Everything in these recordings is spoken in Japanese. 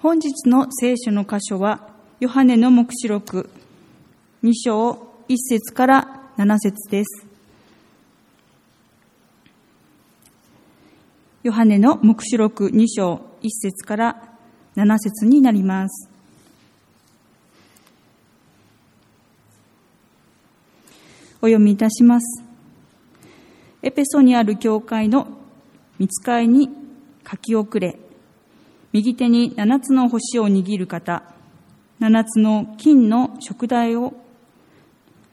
本日の聖書の箇所は、ヨハネの目視録2章1節から7節です。ヨハネの目視録2章1節から7節になります。お読みいたします。エペソにある教会の見つかいに書き遅れ、右手に七つの星を握る方、七つの金の食台を、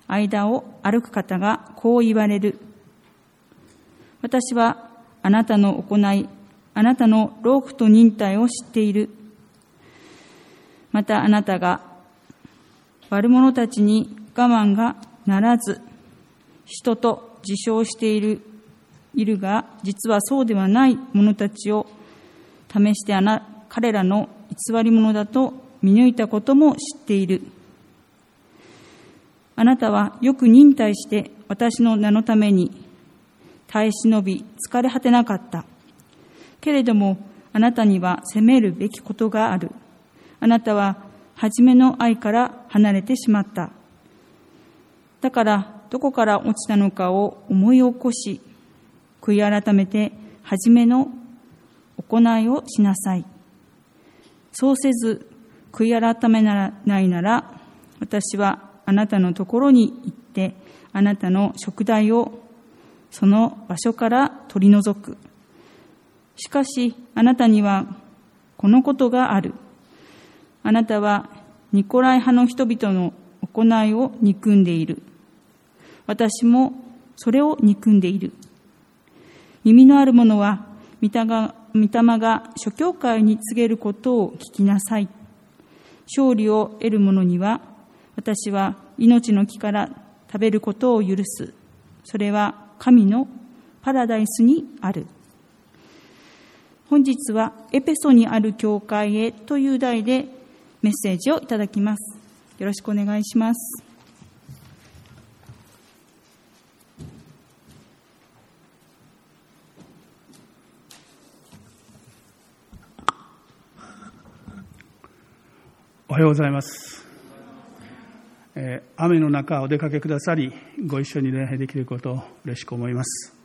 間を歩く方がこう言われる。私はあなたの行い、あなたの労苦と忍耐を知っている。またあなたが悪者たちに我慢がならず、人と自称しているいるが、実はそうではない者たちを試してあな彼らの偽り者だと見抜いたことも知っている。あなたはよく忍耐して私の名のために耐え忍び疲れ果てなかった。けれどもあなたには責めるべきことがある。あなたは初めの愛から離れてしまった。だからどこから落ちたのかを思い起こし、悔い改めて初めの行いをしなさい。そうせず、悔い改めないなら、私はあなたのところに行って、あなたの食材をその場所から取り除く。しかし、あなたにはこのことがある。あなたはニコライ派の人々の行いを憎んでいる。私もそれを憎んでいる。耳のある者は、御霊御霊が諸教会に告げることを聞きなさい。勝利を得る者には、私は命の木から食べることを許す。それは神のパラダイスにある。本日はエペソにある教会へという題でメッセージをいただきます。よろしくお願いします。おはようございます、えー、雨の中お出かけくださりご一緒に礼拝できることを嬉しく思います、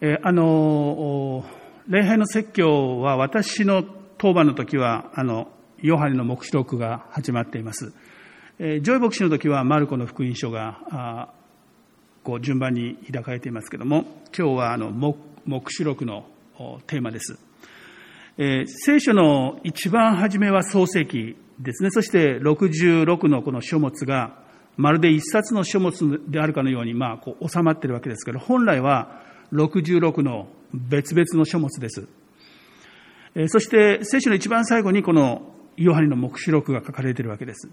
えー、あの礼拝の説教は私の当番の時はあのヨハネの黙示録が始まっています、えー、ジョイ牧師の時はマルコの福音書があこう順番に開かれていますけれども今日はあの黙示録のテーマです。えー、聖書の一番初めは創世記ですね。そして66のこの書物が、まるで一冊の書物であるかのように、まあ、こう収まってるわけですけど、本来は66の別々の書物です。えー、そして聖書の一番最後にこのヨハネの目視録が書かれているわけです。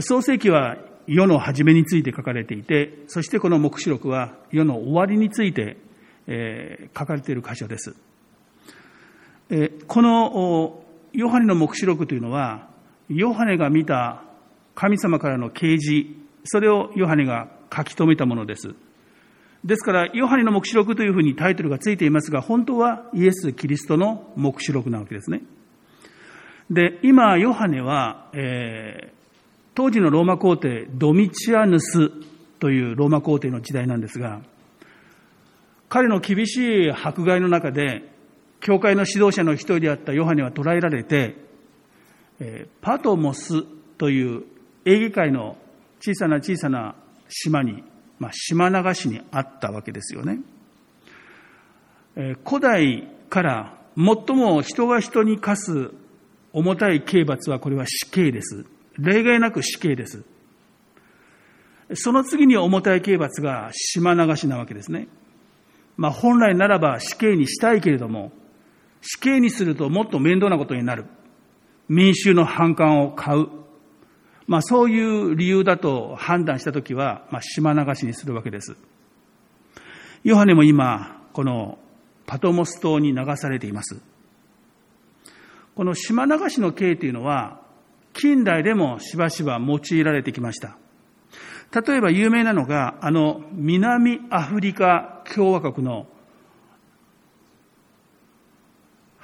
創世記は世の初めについて書かれていて、そしてこの目視録は世の終わりについて、えー、書かれている箇所です。このヨハネの黙示録というのは、ヨハネが見た神様からの啓示、それをヨハネが書き留めたものです。ですから、ヨハネの黙示録というふうにタイトルがついていますが、本当はイエス・キリストの黙示録なわけですね。で、今、ヨハネは、えー、当時のローマ皇帝、ドミチアヌスというローマ皇帝の時代なんですが、彼の厳しい迫害の中で、教会の指導者の一人であったヨハネは捕らえられて、パトモスというエーゲ海の小さな小さな島に、まあ、島流しにあったわけですよね。古代から最も人が人に課す重たい刑罰はこれは死刑です。例外なく死刑です。その次に重たい刑罰が島流しなわけですね。まあ本来ならば死刑にしたいけれども、死刑にするともっと面倒なことになる。民衆の反感を買う。まあそういう理由だと判断したときは、まあ島流しにするわけです。ヨハネも今、このパトモス島に流されています。この島流しの刑というのは、近代でもしばしば用いられてきました。例えば有名なのが、あの南アフリカ共和国の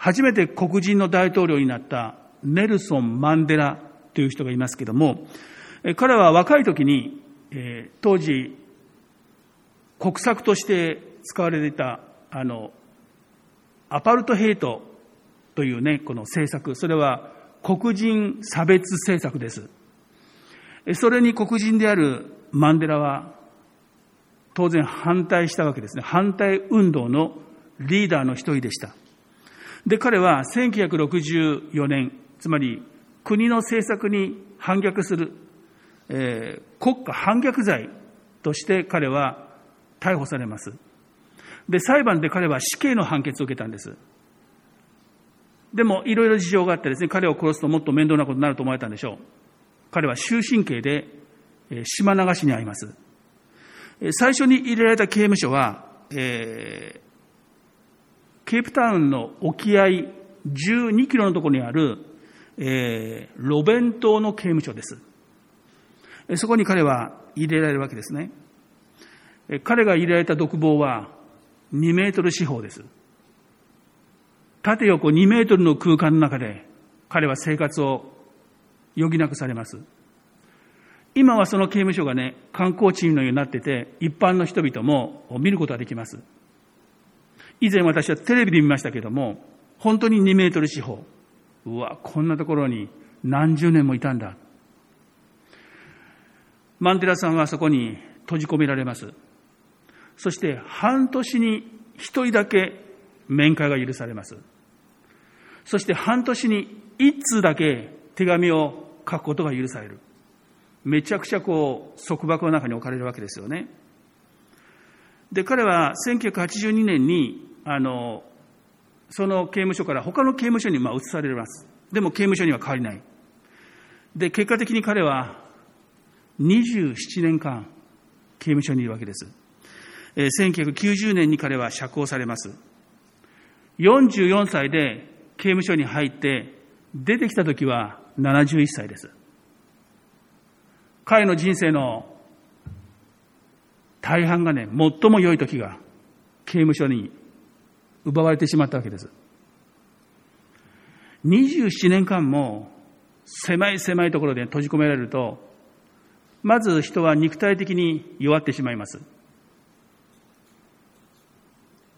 初めて黒人の大統領になったネルソン・マンデラという人がいますけれども、彼は若い時に、当時、国策として使われていた、あの、アパルトヘイトというね、この政策、それは黒人差別政策です。それに黒人であるマンデラは当然反対したわけですね。反対運動のリーダーの一人でした。で、彼は1964年、つまり国の政策に反逆する、えー、国家反逆罪として彼は逮捕されます。で、裁判で彼は死刑の判決を受けたんです。でも、いろいろ事情があってですね、彼を殺すともっと面倒なことになると思われたんでしょう。彼は終身刑で、え島流しに遭います。最初に入れられた刑務所は、えー、ケープタウンの沖合12キロのところにある、えー、ロベン島の刑務所です。そこに彼は入れられるわけですね。彼が入れられた独房は2メートル四方です。縦横2メートルの空間の中で彼は生活を余儀なくされます。今はその刑務所がね、観光地のようになってて、一般の人々も見ることができます。以前私はテレビで見ましたけども、本当に2メートル四方。うわ、こんなところに何十年もいたんだ。マンデラさんはそこに閉じ込められます。そして半年に一人だけ面会が許されます。そして半年に一通だけ手紙を書くことが許される。めちゃくちゃこう束縛の中に置かれるわけですよね。で、彼は1982年に、あの、その刑務所から他の刑務所にまあ移されます。でも刑務所には変わりない。で、結果的に彼は27年間刑務所にいるわけです。え1990年に彼は釈放されます。44歳で刑務所に入って出てきた時は71歳です。彼の人生の大半がね、最も良い時が刑務所に奪われてしまったわけです。27年間も狭い狭いところで閉じ込められると、まず人は肉体的に弱ってしまいます。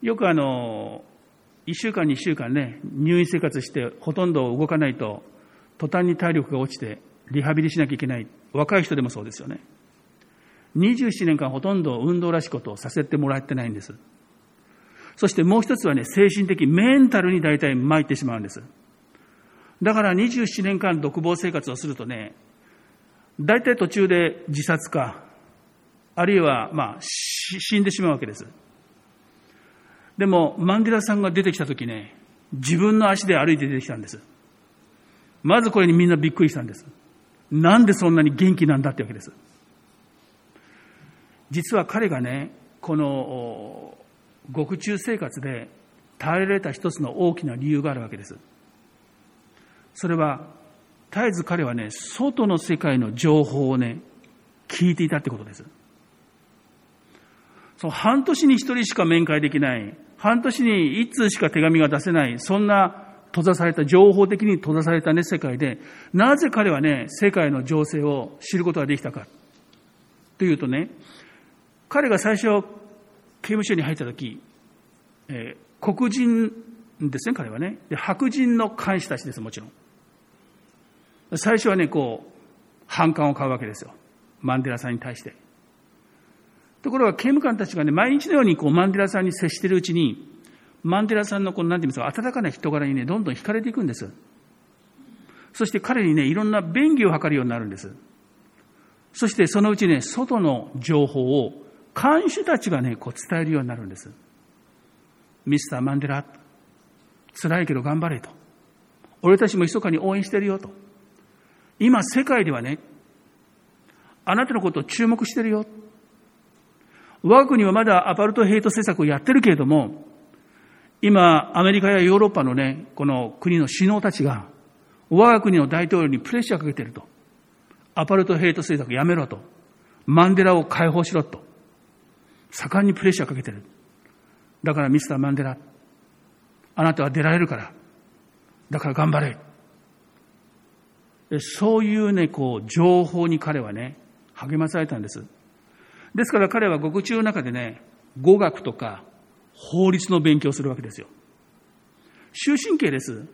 よくあの、一週間、二週間ね、入院生活してほとんど動かないと、途端に体力が落ちて、リハビリしなきゃいけない。若い人でもそうですよね。27年間ほとんど運動らしいことをさせてもらってないんです。そしてもう一つはね、精神的、メンタルに大体参ってしまうんです。だから27年間独房生活をするとね、大体途中で自殺か、あるいは、まあ、死んでしまうわけです。でも、マンデラさんが出てきたときね、自分の足で歩いて出てきたんです。まずこれにみんなびっくりしたんです。なんでそんなに元気なんだってわけです。実は彼がね、この獄中生活で耐えられた一つの大きな理由があるわけです。それは、絶えず彼はね、外の世界の情報をね、聞いていたってことです。その半年に一人しか面会できない、半年に一通しか手紙が出せない、そんな閉ざされた、情報的に閉ざされたね、世界で、なぜ彼はね、世界の情勢を知ることができたか。というとね、彼が最初、刑務所に入った時、えー、黒人ですね、彼はね。で白人の監視たちです、もちろん。最初はね、こう、反感を買うわけですよ。マンデラさんに対して。ところが刑務官たちがね、毎日のようにこうマンデラさんに接しているうちに、マンデラさんのこの、なんて言うんですか、温かな人柄にね、どんどん惹かれていくんです。そして彼にね、いろんな便宜を図るようになるんです。そしてそのうちね、外の情報を看守たちがね、こう伝えるようになるんです。ミスター・マンデラ、辛いけど頑張れと。俺たちも密かに応援してるよと。今世界ではね、あなたのことを注目してるよ。我が国はまだアパルトヘイト政策をやってるけれども、今、アメリカやヨーロッパのね、この国の首脳たちが、我が国の大統領にプレッシャーかけてると。アパルトヘイト政策やめろと。マンデラを解放しろと。盛んにプレッシャーかけてる。だからミスターマンデラ、あなたは出られるから、だから頑張れ。そういうね、こう、情報に彼はね、励まされたんです。ですから彼は獄中の中でね、語学とか法律の勉強をするわけですよ。終身刑です。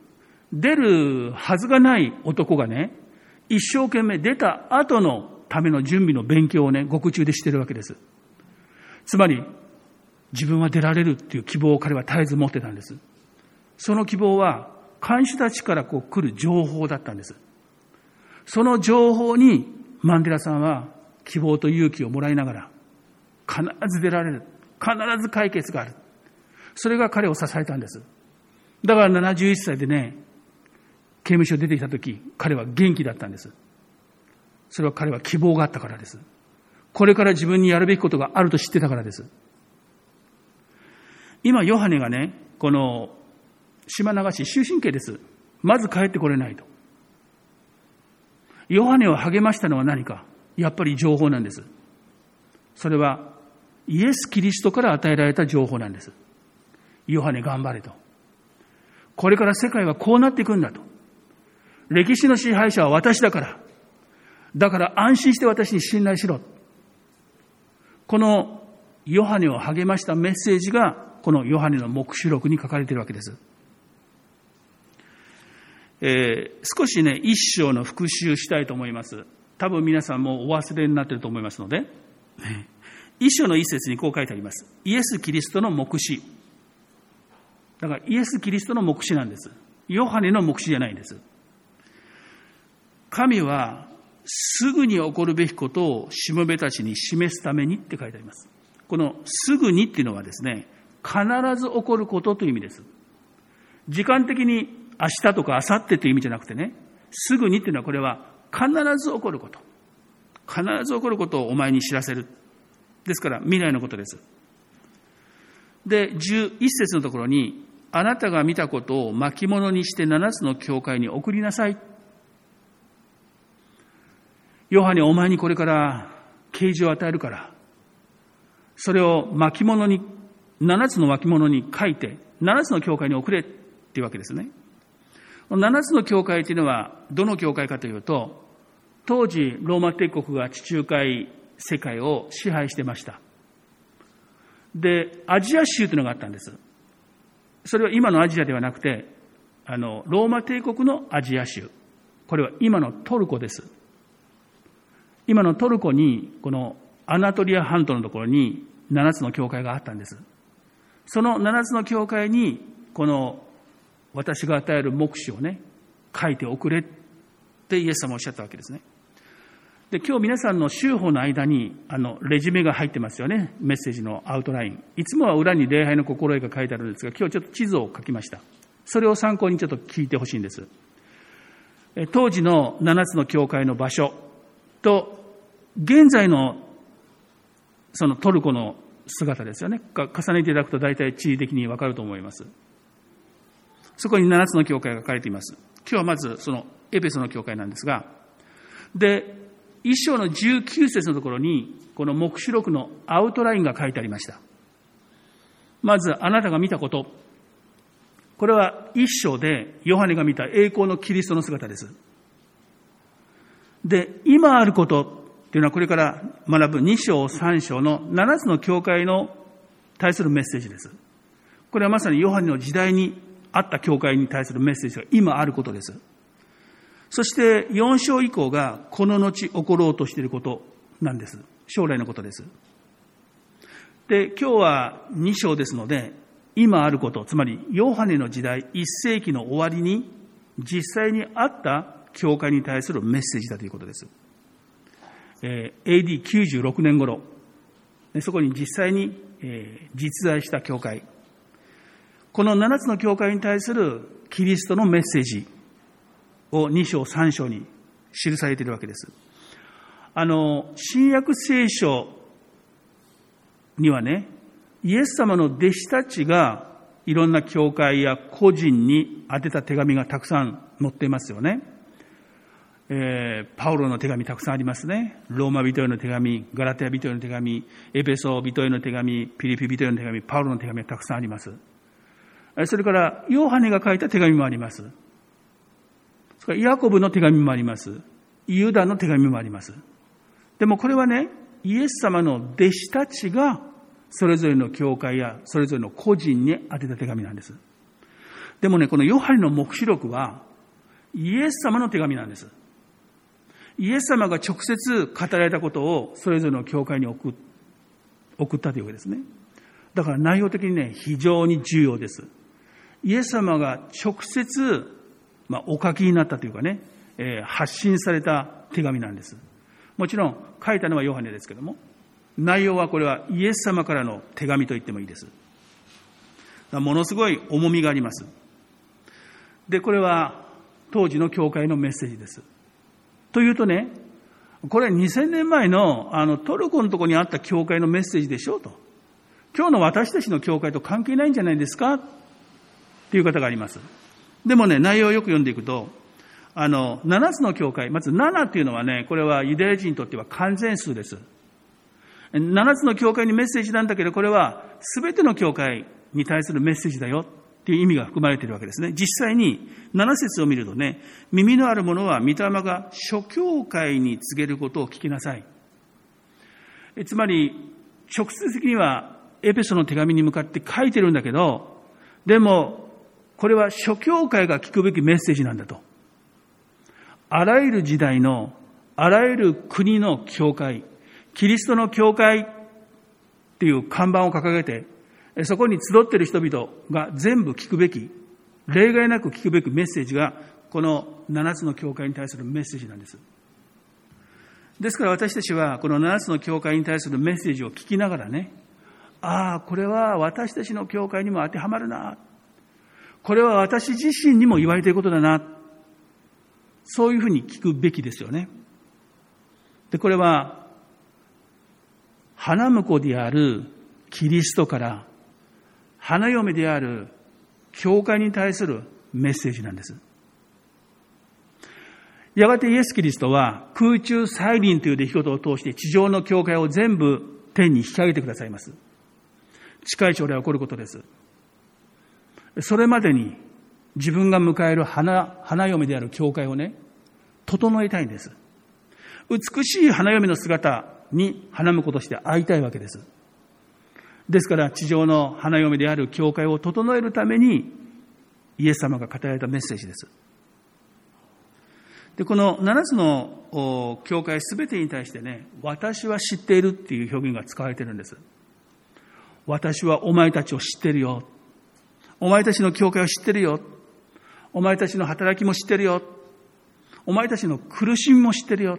出るはずがない男がね、一生懸命出た後のための準備の勉強をね、獄中でしてるわけです。つまり、自分は出られるっていう希望を彼は絶えず持ってたんです。その希望は、看守たちからこう来る情報だったんです。その情報にマンデラさんは希望と勇気をもらいながら、必ず出られる。必ず解決がある。それが彼を支えたんです。だから71歳でね、刑務所出てきた時、彼は元気だったんです。それは彼は希望があったからです。これから自分にやるべきことがあると知ってたからです。今、ヨハネがね、この島流し、終身刑です。まず帰ってこれないと。ヨハネを励ましたのは何か？やっぱり情報なんです。それはイエス・キリストから与えられた情報なんです。ヨハネ頑張れと。これから世界はこうなっていくんだと。歴史の支配者は私だから。だから安心して私に信頼しろ。このヨハネを励ましたメッセージが、このヨハネの目視録に書かれているわけです。えー、少しね、一章の復習したいと思います。多分皆さんもお忘れになっていると思いますので、一章の一節にこう書いてあります。イエス・キリストの目視。だからイエス・キリストの目視なんです。ヨハネの目視じゃないんです。神はすぐに起こるべきことをしもべたちに示すためにって書いてあります。このすぐにっていうのはですね、必ず起こることという意味です。時間的に明日とか明後日という意味じゃなくてね、すぐにっていうのはこれは必ず起こること。必ず起こることをお前に知らせる。ですから未来のことです。で、11節のところに、あなたが見たことを巻物にして7つの教会に送りなさい。ヨハネお前にこれから啓示を与えるから、それを巻物に、7つの巻物に書いて、7つの教会に送れっていうわけですね。7つの教会というのは、どの教会かというと、当時、ローマ帝国が地中海世界を支配してました。で、アジア州というのがあったんです。それは今のアジアではなくて、あの、ローマ帝国のアジア州。これは今のトルコです。今のトルコに、このアナトリア半島のところに7つの教会があったんです。その7つの教会に、この私が与える目視をね、書いておくれってイエス様おっしゃったわけですね。で、今日皆さんの週報の間に、あの、レジュメが入ってますよね。メッセージのアウトライン。いつもは裏に礼拝の心得が書いてあるんですが、今日ちょっと地図を書きました。それを参考にちょっと聞いてほしいんです。当時の7つの教会の場所と、現在のそのトルコの姿ですよね。重ねていただくと大体地理的にわかると思います。そこに7つの教会が書かれています。今日はまずそのエペソの教会なんですが、で、一章の19節のところに、この目視録のアウトラインが書いてありました。まず、あなたが見たこと。これは一章でヨハネが見た栄光のキリストの姿です。で、今あることっていうのはこれから学ぶ2章3章の7つの教会の対するメッセージです。これはまさにヨハネの時代にあった教会に対するメッセージが今あることです。そして4章以降がこの後起ころうとしていることなんです。将来のことです。で、今日は2章ですので、今あること、つまりヨハネの時代1世紀の終わりに実際にあった教会に対するメッセージだということです。えー、AD96 年頃、そこに実際に、えー、実在した教会、この7つの教会に対するキリストのメッセージを2章3章に記されているわけです。あの、新約聖書にはね、イエス様の弟子たちがいろんな教会や個人に宛てた手紙がたくさん載っていますよね。えー、パウロの手紙たくさんありますね。ローマ人への手紙、ガラテア人への手紙、エペソ人への手紙、ピリピ人への手紙、パウロの手紙がたくさんあります。それから、ヨハネが書いた手紙もあります。それからヤコブの手紙もあります。ユダの手紙もあります。でもこれはね、イエス様の弟子たちがそれぞれの教会やそれぞれの個人に宛てた手紙なんです。でもね、このヨハネの目視録はイエス様の手紙なんです。イエス様が直接語られたことをそれぞれの教会に送ったというわけですね。だから内容的にね、非常に重要です。イエス様が直接、まあ、お書きになったというかね、えー、発信された手紙なんです。もちろん書いたのはヨハネですけども、内容はこれはイエス様からの手紙と言ってもいいです。ものすごい重みがあります。で、これは当時の教会のメッセージです。というとね、これ2000年前のあのトルコのとこにあった教会のメッセージでしょうと。今日の私たちの教会と関係ないんじゃないですか？っていう方があります。でもね、内容をよく読んでいくと、あの、7つの教会、まず7っていうのはね、これはユダヤ人にとっては完全数です。7つの教会にメッセージなんだけど、これは全ての教会に対するメッセージだよっていう意味が含まれているわけですね。実際に7節を見るとね、耳のある者は御霊が諸教会に告げることを聞きなさい。えつまり、直接的にはエペソの手紙に向かって書いてるんだけど、でも、これは諸教会が聞くべきメッセージなんだと。あらゆる時代の、あらゆる国の教会、キリストの教会っていう看板を掲げて、そこに集っている人々が全部聞くべき、例外なく聞くべきメッセージが、この7つの教会に対するメッセージなんです。ですから私たちは、この7つの教会に対するメッセージを聞きながらね、ああ、これは私たちの教会にも当てはまるな。これは私自身にも言われていることだな。そういうふうに聞くべきですよね。で、これは、花婿であるキリストから、花嫁である教会に対するメッセージなんです。やがてイエス・キリストは空中再臨という出来事を通して地上の教会を全部天に引き上げてくださいます。近い将来起こることです。それまでに自分が迎える花花嫁である教会をね、整えたいんです。美しい花嫁の姿に花婿として会いたいわけです。ですから地上の花嫁である教会を整えるためにイエス様が語られたメッセージです。で、この7つの教会すべてに対してね、私は知っているっていう表現が使われてるんです。私はお前たちを知ってるよ。お前たちの教会を知ってるよ。お前たちの働きも知ってるよ。お前たちの苦しみも知ってるよ。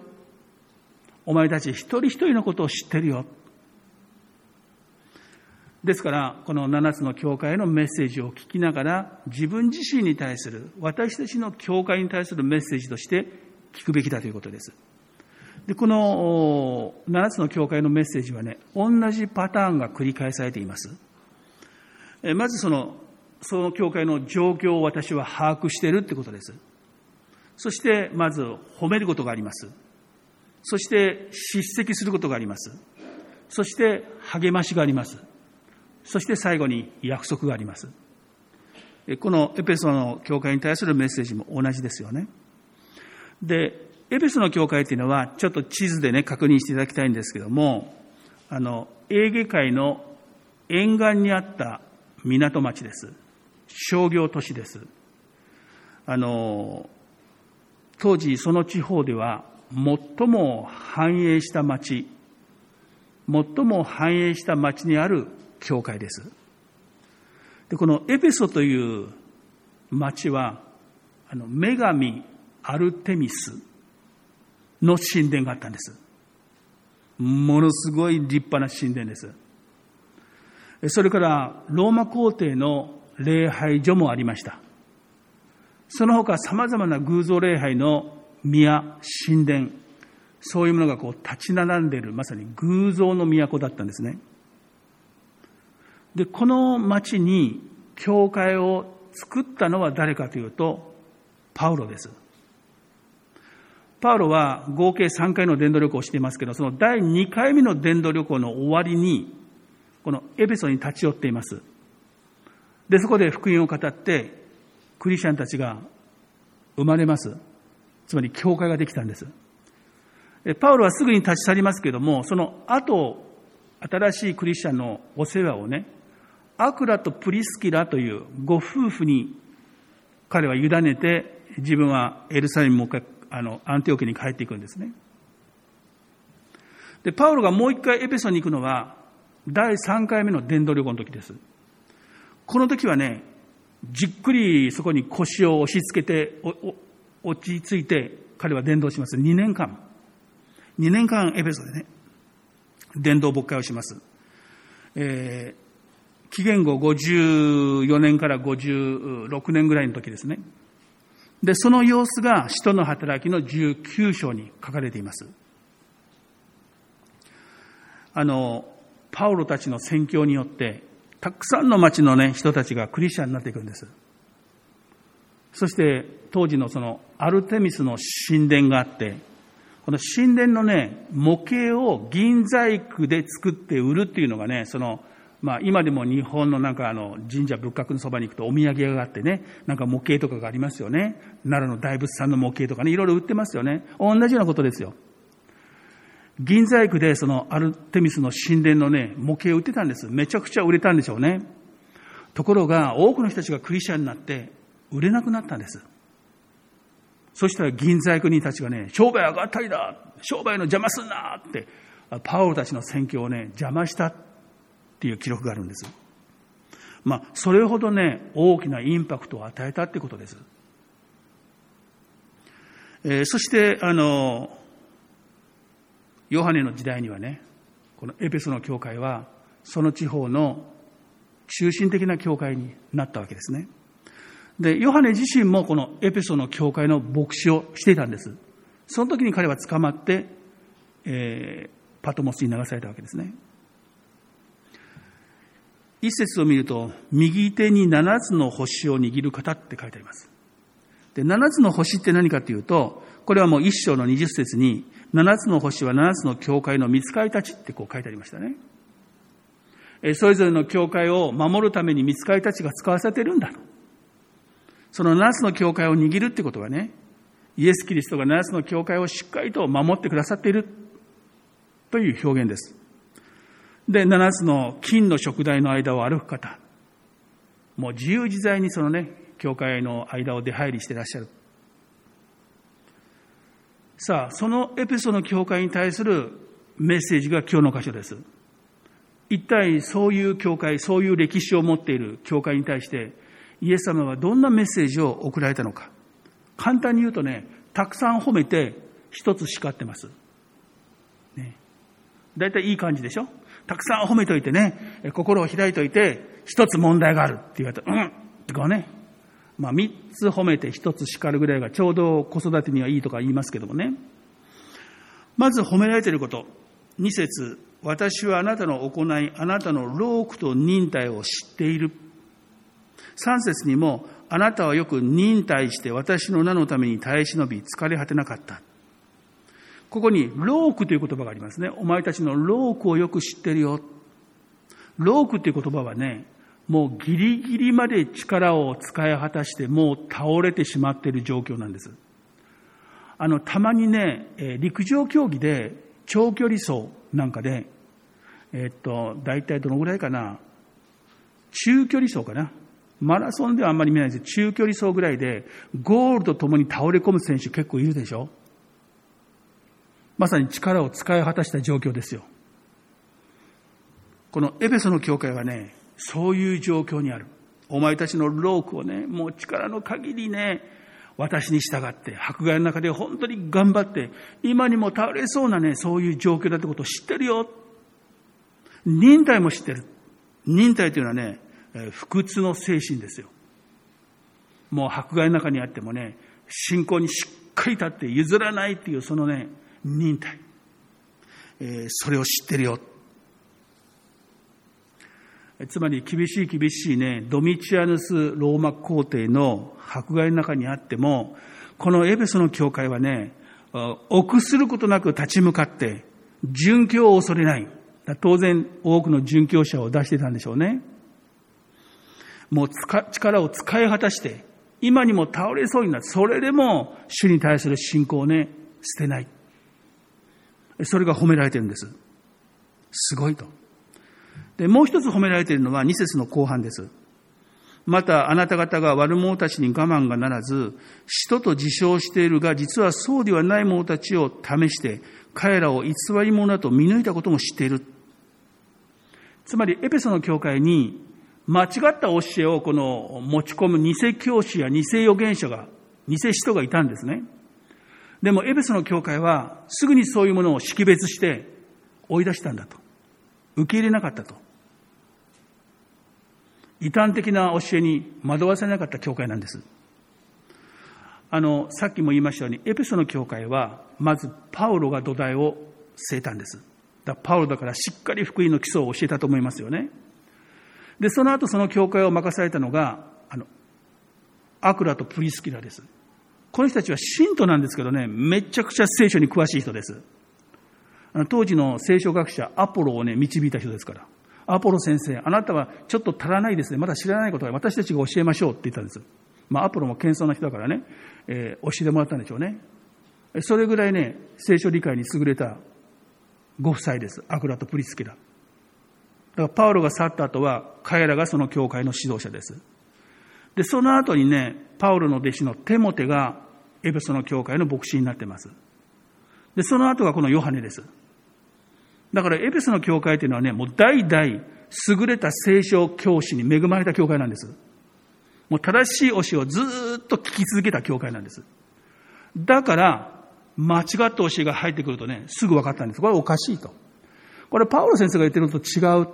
お前たち一人一人のことを知ってるよ。ですから、この7つの教会のメッセージを聞きながら、自分自身に対する、私たちの教会に対するメッセージとして聞くべきだということです。で、この7つの教会のメッセージはね、同じパターンが繰り返されています。まずその、その教会の状況を私は把握しているってことです。そして、まず褒めることがあります。そして、叱責することがあります。そして、励ましがあります。そして最後に約束があります。このエペソの教会に対するメッセージも同じですよね。で、エペソの教会っていうのは、ちょっと地図でね、確認していただきたいんですけども、あの、エーゲ海の沿岸にあった港町です。商業都市です。あの、当時その地方では最も繁栄した町、最も繁栄した町にある教会です。で、このエペソという町は、あの、女神アルテミスの神殿があったんです。ものすごい立派な神殿です。それからローマ皇帝の礼拝所もありました。その他様々な偶像礼拝の宮、神殿、そういうものがこう立ち並んでいる、まさに偶像の都だったんですね。で、この町に教会を作ったのは誰かというと、パウロです。パウロは合計3回の伝道旅行をしていますけど、その第2回目の伝道旅行の終わりに、このエペソに立ち寄っています。で、そこで福音を語って、クリスチャンたちが生まれます。つまり教会ができたんです。パウロはすぐに立ち去りますけども、その後、新しいクリスチャンのお世話をね、アクラとプリスキラというご夫婦に彼は委ねて、自分はエルサレムもあの、アンティオケに帰っていくんですね。で、パウロがもう一回エペソに行くのは、第3回目の伝道旅行の時です。この時はね、じっくりそこに腰を押し付けて、落ち着いて彼は伝道します。2年間。2年間エペソでね、伝道牧会をします。え、紀元後54年から56年ぐらいの時ですね。で、その様子が使徒の働きの19章に書かれています。あの、パウロたちの宣教によって、たくさんの町のね、人たちがクリスチャンになっていくんです。そして、当時のその、アルテミスの神殿があって、この神殿のね、模型を銀細工で作って売るっていうのがね、その、まあ今でも日本のなんかあの神社仏閣のそばに行くとお土産屋があってね、なんか模型とかがありますよね。奈良の大仏さんの模型とかね、いろいろ売ってますよね。同じようなことですよ。銀細工でそのアルテミスの神殿のね、模型を売ってたんです。めちゃくちゃ売れたんでしょうね。ところが、多くの人たちがクリスチャンになって、売れなくなったんです。そしたら銀細工人たちがね、商売上がったりだ商売の邪魔すんなって、パウロたちの宣教をね、邪魔したていう記録があるんです。まあ、それほどね、大きなインパクトを与えたってことです。えー、そして、あの、ヨハネの時代にはね、このエペソの教会は、その地方の中心的な教会になったわけですね。で、ヨハネ自身もこのエペソの教会の牧師をしていたんです。その時に彼は捕まって、えー、パトモスに流されたわけですね。一節を見ると、右手に七つの星を握る方って書いてあります。で、七つの星って何かっていうと、これはもう一章の二十節に、七つの星は七つの教会の見つかりたちってこう書いてありましたね。それぞれの教会を守るために見つかりたちが使わせてるんだと。その七つの教会を握るってことはね、イエス・キリストが七つの教会をしっかりと守ってくださっているという表現です。で、七つの金の食台の間を歩く方。もう自由自在にそのね、教会の間を出入りしていらっしゃる。さあ、そのエペソの教会に対するメッセージが今日の箇所です。一体そういう教会、そういう歴史を持っている教会に対して、イエス様はどんなメッセージを送られたのか。簡単に言うとね、たくさん褒めて一つ叱ってます。ね。大体いい感じでしょ？たくさん褒めといてね、心を開いといて、一つ問題があるって言われたら、うんってこうね、まあ、3つ褒めて1つ叱るぐらいがちょうど子育てにはいいとか言いますけどもね。まず褒められていること。2節私はあなたの行い、あなたの労苦と忍耐を知っている。3節にも、あなたはよく忍耐して私の名のために耐え忍び、疲れ果てなかった。ここに、労苦という言葉がありますね。お前たちの労苦をよく知ってるよ。労苦という言葉はね、もうギリギリまで力を使い果たしてもう倒れてしまっている状況なんです。あの、たまにね、陸上競技で長距離走なんかで、えっと、大体どのぐらいかな、中距離走かな。マラソンではあんまり見ないです中距離走ぐらいで、ゴールとともに倒れ込む選手結構いるでしょまさに力を使い果たした状況ですよ。このエペソの教会はね、そういう状況にある。お前たちのロークをね、もう力の限りね、私に従って、迫害の中で本当に頑張って、今にも倒れそうなね、そういう状況だってことを知ってるよ。忍耐も知ってる。忍耐というのはね、不屈の精神ですよ。もう迫害の中にあってもね、信仰にしっかり立って譲らないっていうそのね、忍耐。えー、それを知ってるよ。つまり厳しい厳しいね、ドミチアヌス・ローマ皇帝の迫害の中にあっても、このエベソの教会はね、臆することなく立ち向かって、殉教を恐れない。当然多くの殉教者を出してたんでしょうね。もう力を使い果たして、今にも倒れそうになって、それでも主に対する信仰をね、捨てない。それが褒められてるんです。すごいと。で、もう一つ褒められているのは2節の後半です。またあなた方が悪者たちに我慢がならず、使徒と自称しているが、実はそうではない者たちを試して、彼らを偽り者だと見抜いたことも知っている。つまり、エペソの教会に、間違った教えをこの持ち込む偽教師や偽預言者が、偽使徒がいたんですね。でも、エペソの教会は、すぐにそういうものを識別して追い出したんだと。受け入れなかったと。異端的な教えに惑わされなかった教会なんです。あの、さっきも言いましたように、エペソの教会は、まずパウロが土台を据えたんです。だパウロだからしっかり福音の基礎を教えたと思いますよね。で、その後その教会を任されたのが、あの、アクラとプリスキラです。この人たちは信徒なんですけどね、めちゃくちゃ聖書に詳しい人です。当時の聖書学者アポロをね、導いた人ですから。アポロ先生、あなたはちょっと足らないですね。まだ知らないことが私たちが教えましょうって言ったんです。まあ、アポロも謙遜な人だからね、えー、教えてもらったんでしょうね。それぐらいね、聖書理解に優れたご夫妻です。アクラとプリスキラ。だからパウロが去った後は、彼らがその教会の指導者です。で、その後にね、パウロの弟子のテモテがエペソの教会の牧師になってます。で、その後がこのヨハネです。だからエペソの教会というのはね、もう代々優れた聖書教師に恵まれた教会なんです。もう正しい教えをずっと聞き続けた教会なんです。だから、間違った教えが入ってくるとね、すぐ分かったんです。これおかしいと。これパウロ先生が言ってるのと違う。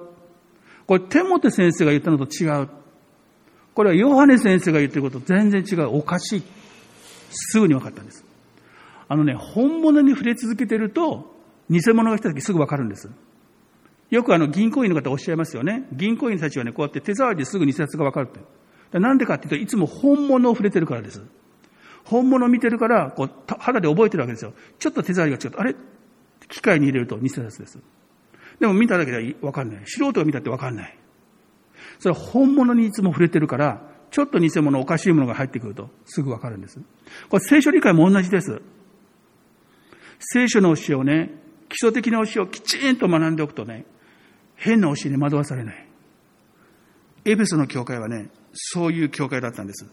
これテモテ先生が言ったのと違う。これはヨハネ先生が言ってることと全然違う。おかしい。すぐに分かったんです。あのね、本物に触れ続けてると、偽物が来た時すぐわかるんです。よくあの銀行員の方おっしゃいますよね。銀行員たちはね、こうやって手触りですぐ偽札がわかるって。なんでかっていうと、いつも本物を触れてるからです。本物を見てるから、こう、肌で覚えてるわけですよ。ちょっと手触りが違うと、あれ？機械に入れると偽札です。でも見ただけではわかんない。素人が見たってわかんない。それは本物にいつも触れてるから、ちょっと偽物、おかしいものが入ってくるとすぐわかるんです。これ聖書理解も同じです。聖書の教えをね、基礎的な教えをきちんと学んでおくとね、変な教えに惑わされない。エペソの教会はね、そういう教会だったんです。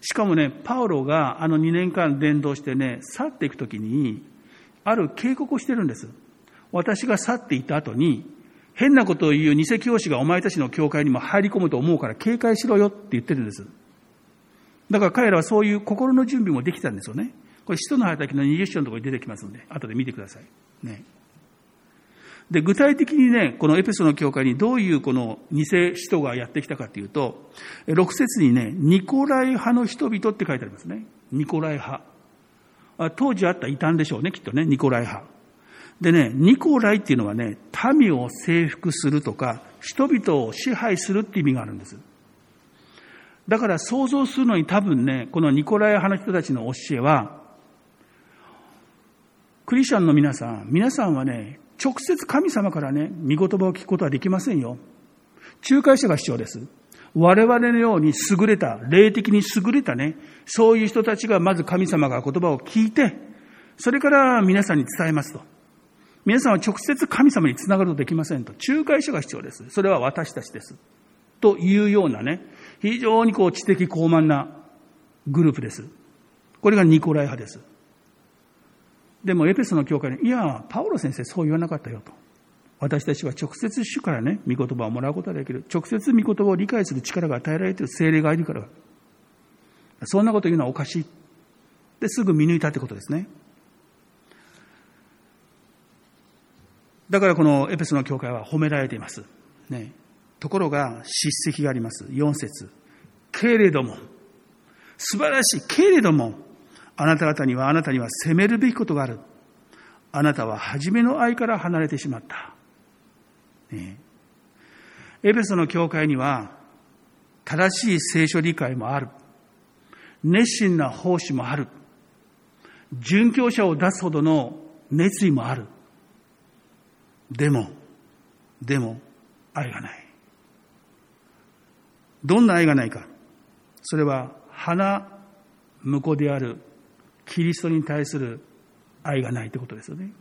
しかもね、パウロがあの2年間伝道してね、去っていくときに、ある警告をしてるんです。私が去っていた後に、変なことを言う偽教師がお前たちの教会にも入り込むと思うから警戒しろよって言ってるんです。だから彼らはそういう心の準備もできたんですよね。これ、使徒の働きの20章のところに出てきますので、後で見てください。ね。で、具体的にね、このエペソの教会にどういうこの偽使徒がやってきたかというと、6節にね、ニコライ派の人々って書いてありますね。ニコライ派。当時あった異端でしょうね、きっとね、ニコライ派。でね、ニコライっていうのはね、民を征服するとか、人々を支配するって意味があるんです。だから想像するのに多分ね、このニコライ派の人たちの教えは、クリスチャンの皆さん、皆さんはね、直接神様からね、見言葉を聞くことはできませんよ。仲介者が必要です。我々のように優れた、霊的に優れたね、そういう人たちがまず神様が言葉を聞いて、それから皆さんに伝えますと。皆さんは直接神様につながるとできませんと。仲介者が必要です。それは私たちです。というようなね、非常にこう知的高慢なグループです。これがニコライ派です。でもエペソの教会に、いや、パウロ先生そう言わなかったよと。私たちは直接主からね、御言葉をもらうことができる。直接御言葉を理解する力が与えられている精霊がいるから。そんなこと言うのはおかしい。で、すぐ見抜いたってことですね。だからこのエペソの教会は褒められています。ね。ところが、叱責があります。4節けれども、素晴らしい。けれども、あなた方にはあなたには責めるべきことがある。あなたは初めの愛から離れてしまった。ね、エペソの教会には正しい聖書理解もある。熱心な奉仕もある。殉教者を出すほどの熱意もある。でも、でも、愛がない。どんな愛がないか。それは花婿であるキリストに対する愛がないってことですよね。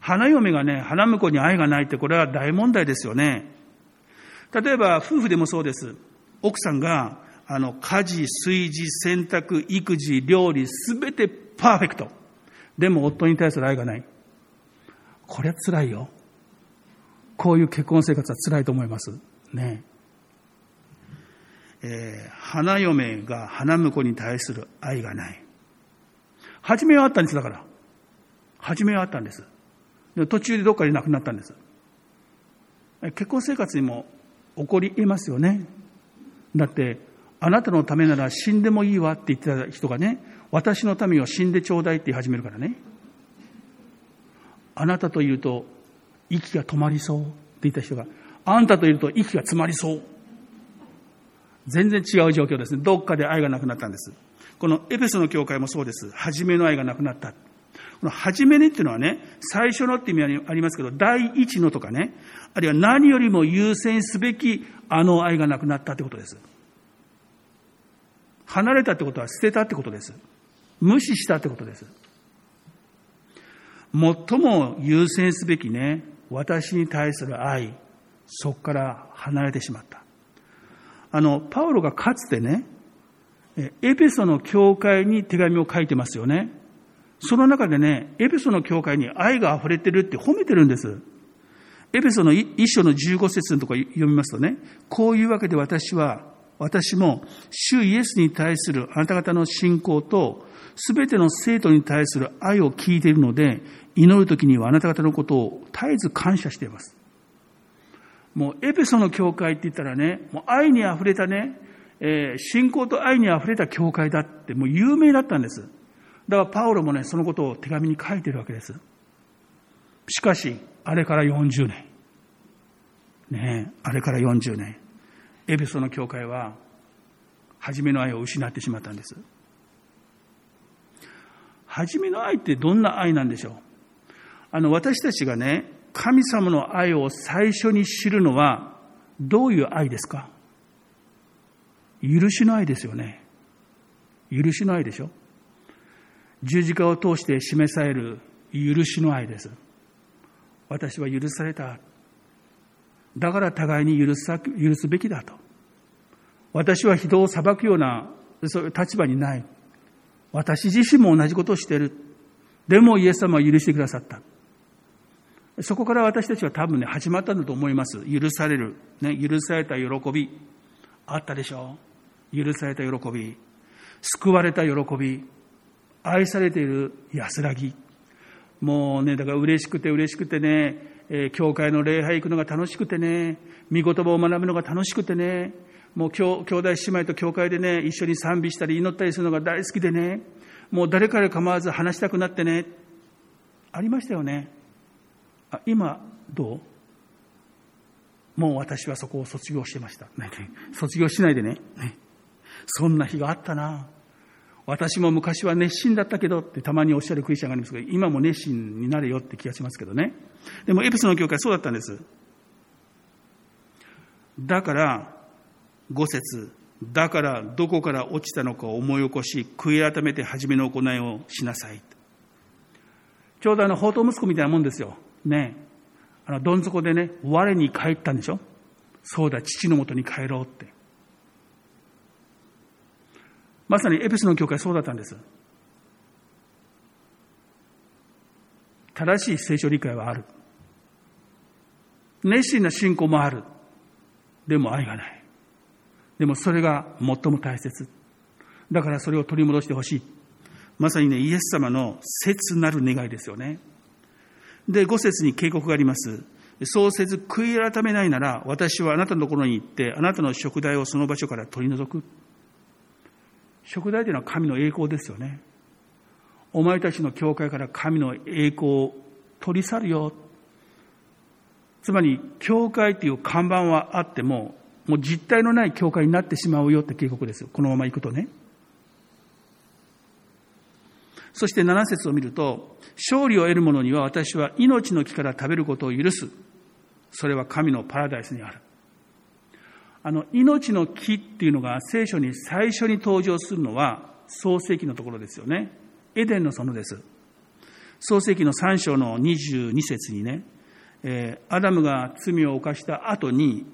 花嫁がね、花婿に愛がないってこれは大問題ですよね。例えば夫婦でもそうです。奥さんがあの家事、炊事、洗濯、育児、料理、すべてパーフェクト。でも夫に対する愛がない。これは辛いよ。こういう結婚生活は辛いと思います。ねえー、花嫁が花婿に対する愛がない。初めはあったんです、だから。初めはあったんです。で途中でどっかで亡くなったんです。結婚生活にも起こり得ますよね。だって、あなたのためなら死んでもいいわって言ってた人がね、私のためを死んでちょうだいって言い始めるからね。あなたといると息が止まりそうって言った人が、あんたといると息が詰まりそう。全然違う状況ですね。どっかで愛がなくなったんです。このエペソの教会もそうです。初めの愛がなくなった。この初めにっていうのはね、最初のって意味ありますけど、第一のとかね、あるいは何よりも優先すべきあの愛がなくなったってことです。離れたってことは捨てたってことです。無視したってことです。最も優先すべきね、私に対する愛、そこから離れてしまった。あの、パウロがかつてね、エペソの教会に手紙を書いてますよね。その中でね、エペソの教会に愛が溢れてるって褒めてるんです。エペソの一章の15節のとこ読みますとね、こういうわけで私は、私も、主イエスに対するあなた方の信仰と、すべての生徒に対する愛を聞いているので、祈るときにはあなた方のことを絶えず感謝しています。もうエペソの教会って言ったらね、もう愛に溢れたね、えー、信仰と愛に溢れた教会だってもう有名だったんです。だからパウロもね、そのことを手紙に書いてるわけです。しかし、あれから40年。ねあれから40年。エペソの教会は、初めの愛を失ってしまったんです。初めの愛ってどんな愛なんでしょう？あの、私たちがね、神様の愛を最初に知るのは、どういう愛ですか？許しの愛ですよね。許しの愛でしょ？十字架を通して示される許しの愛です。私は許された。だから互いに許す許すべきだと。私は人を裁くようなそういう立場にない。私自身も同じことをしている。でもイエス様は許してくださった。そこから私たちは多分ね、始まったんだと思います。許される。ね、許された喜び。あったでしょう。許された喜び。救われた喜び。愛されている安らぎ。もうね、だから嬉しくて嬉しくてね、えー、教会の礼拝行くのが楽しくてね、御言葉を学ぶのが楽しくてね、もう兄弟姉妹と教会でね、一緒に賛美したり祈ったりするのが大好きでね、もう誰から構わず話したくなってね、ありましたよね。あ今、どう？もう私はそこを卒業してました。卒業しないでね。ねそんな日があったな。私も昔は熱心だったけどってたまにおっしゃるクリスチャンがありますが、今も熱心になれよって気がしますけどね。でもエペソの教会そうだったんです。だから、五節だからどこから落ちたのかを思い起こし、悔い改めて初めの行いをしなさい。ちょうどあの、宝刀息子みたいなもんですよ。ね。あの、どん底でね、我に帰ったんでしょそうだ、父のもとに帰ろうって。まさにエペスの教会そうだったんです。正しい聖書理解はある。熱心な信仰もある。でも愛がない。でもそれが最も大切。だからそれを取り戻してほしい。まさにね、イエス様の切なる願いですよね。で、五節に警告があります。そうせず悔い改めないなら、私はあなたのところに行って、あなたの食材をその場所から取り除く。食材というのは神の栄光ですよね。お前たちの教会から神の栄光を取り去るよ。つまり、教会という看板はあっても、もう実体のない教会になってしまうよって警告ですよ。このまま行くとね。そして7節を見ると、勝利を得る者には私は命の木から食べることを許す。それは神のパラダイスにある。あの、命の木っていうのが聖書に最初に登場するのは創世記のところですよね。エデンの園です。創世記の3章の22節にね、えー、アダムが罪を犯した後に、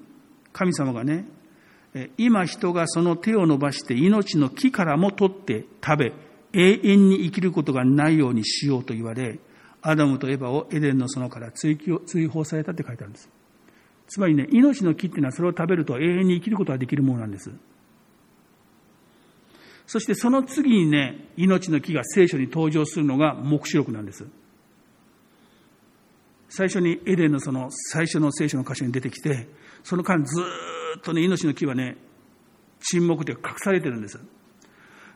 神様がね、今人がその手を伸ばして命の木からも取って食べ、永遠に生きることがないようにしようと言われ、アダムとエバをエデンの園から追放されたって書いてあるんです。つまりね、命の木っていうのはそれを食べると永遠に生きることができるものなんです。そしてその次にね、命の木が聖書に登場するのが黙示録なんです。最初にエデンのその最初の聖書の箇所に出てきて、その間ずっとね、命の木はね、沈黙で隠されてるんです。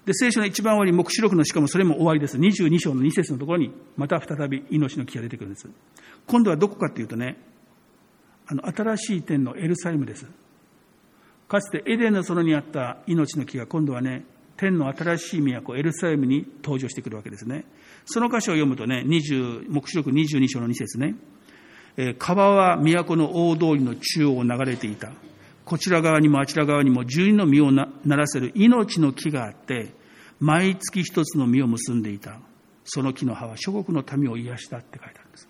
で、聖書の一番終わり、黙示録のしかもそれも終わりです。22章の2節のところに、また再び命の木が出てくるんです。今度はどこかっていうとね、あの、新しい天のエルサレムです。かつてエデンの園にあった命の木が今度はね、天の新しい都エルサレムに登場してくるわけですね。その箇所を読むとね、20、目視録22章の2節ね。え川は都の大通りの中央を流れていた。こちら側にもあちら側にも十人の実をならせる命の木があって、毎月一つの実を結んでいた。その木の葉は諸国の民を癒したって書いてあるんです。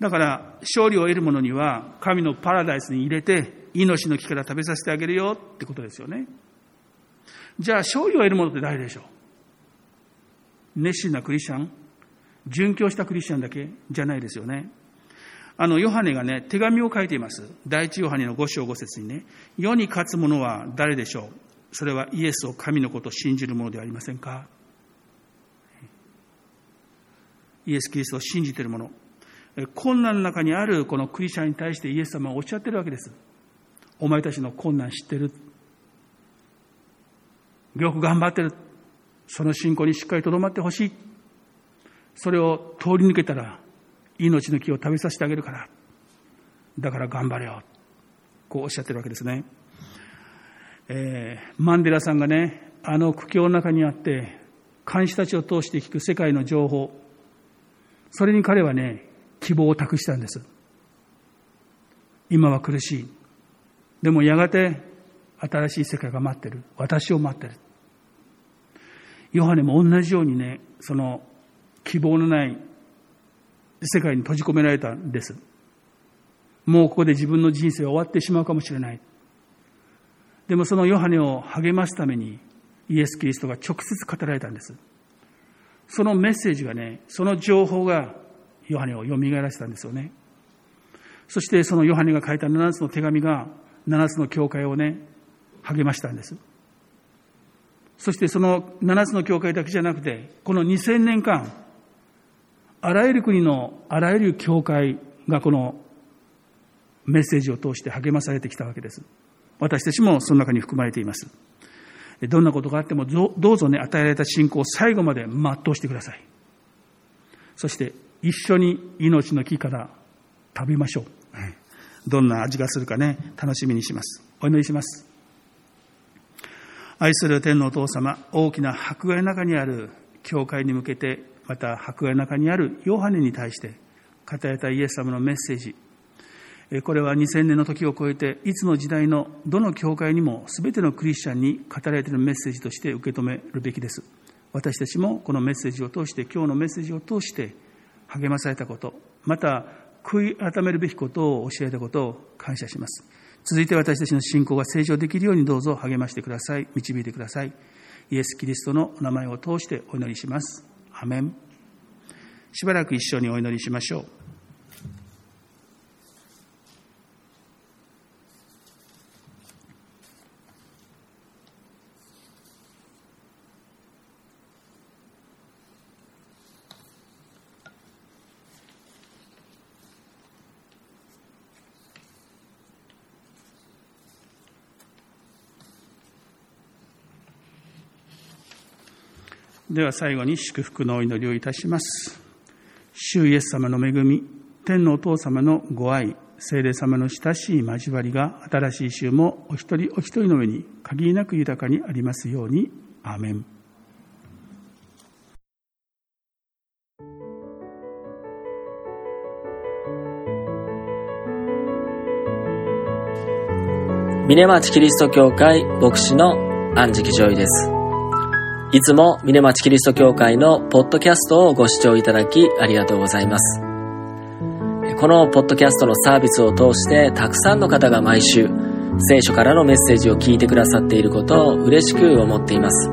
だから、勝利を得る者には、神のパラダイスに入れて、命の木から食べさせてあげるよってことですよね。じゃあ、勝利を得る者って誰でしょう？熱心なクリスチャン？殉教したクリスチャンだけ？じゃないですよね。あの、ヨハネがね、手紙を書いています。第一ヨハネの五章五節にね、世に勝つ者は誰でしょう？それはイエスを神のことを信じる者ではありませんか？イエス・キリストを信じている者。困難の中にあるこのクリスチャンに対してイエス様はおっしゃってるわけです。お前たちの困難知ってる。よく頑張ってる。その信仰にしっかりとどまってほしい。それを通り抜けたら命の木を食べさせてあげるから。だから頑張れよ。こうおっしゃってるわけですね。えー、マンデラさんがね、あの苦境の中にあって、監視たちを通して聞く世界の情報、それに彼はね、希望を託したんです。今は苦しい。でもやがて新しい世界が待ってる。私を待ってる。ヨハネも同じようにね、その希望のない世界に閉じ込められたんです。もうここで自分の人生は終わってしまうかもしれない。でもそのヨハネを励ますためにイエス・キリストが直接語られたんです。そのメッセージがね、その情報がヨハネを蘇らせたんですよね。そしてそのヨハネが書いた7つの手紙が7つの教会をね、励ましたんです。そしてその7つの教会だけじゃなくて、この2000年間、あらゆる国のあらゆる教会がこのメッセージを通して励まされてきたわけです。私たちもその中に含まれています。どんなことがあってもどうぞね、与えられた信仰を最後まで全うしてください。そして一緒に命の木から食べましょう。どんな味がするかね、楽しみにします。お祈りします。愛する天のお父様、大きな迫害の中にある教会に向けてまた迫害の中にあるヨハネに対して語られたイエス様のメッセージこれは2000年の時を超えていつの時代のどの教会にも全てのクリスチャンに語られているメッセージとして受け止めるべきです私たちもこのメッセージを通して今日のメッセージを通して励まされたことまた悔い改めるべきことを教えたことを感謝します続いて私たちの信仰が成長できるようにどうぞ励ましてください導いてくださいイエス・キリストのお名前を通してお祈りしますアメン。しばらく一緒にお祈りしましょう。では最後に祝福のお祈りをいたします。主イエス様の恵み、天のお父様のご愛、聖霊様の親しい交わりが新しい週もお一人お一人の上に限りなく豊かにありますように。アーメン。峰町キリスト教会牧師の安食ジョイです。いつも峰町キリスト教会のポッドキャストをご視聴いただきありがとうございます。このポッドキャストのサービスを通してたくさんの方が毎週聖書からのメッセージを聞いてくださっていることを嬉しく思っています。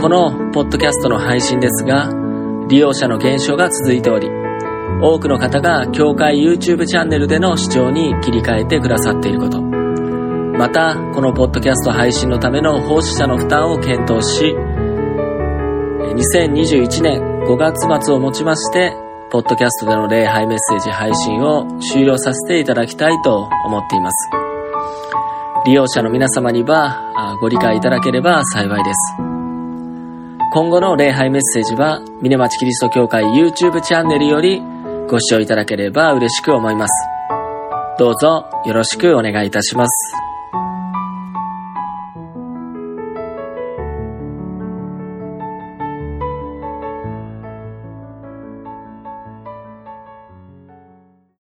このポッドキャストの配信ですが、利用者の減少が続いており、多くの方が教会 YouTube チャンネルでの視聴に切り替えてくださっていること、また、このポッドキャスト配信のための奉仕者の負担を検討し、2021年5月末をもちまして、ポッドキャストでの礼拝メッセージ配信を終了させていただきたいと思っています。利用者の皆様にはご理解いただければ幸いです。今後の礼拝メッセージは、峰町キリスト教会 YouTube チャンネルよりご視聴いただければ嬉しく思います。どうぞよろしくお願いいたします。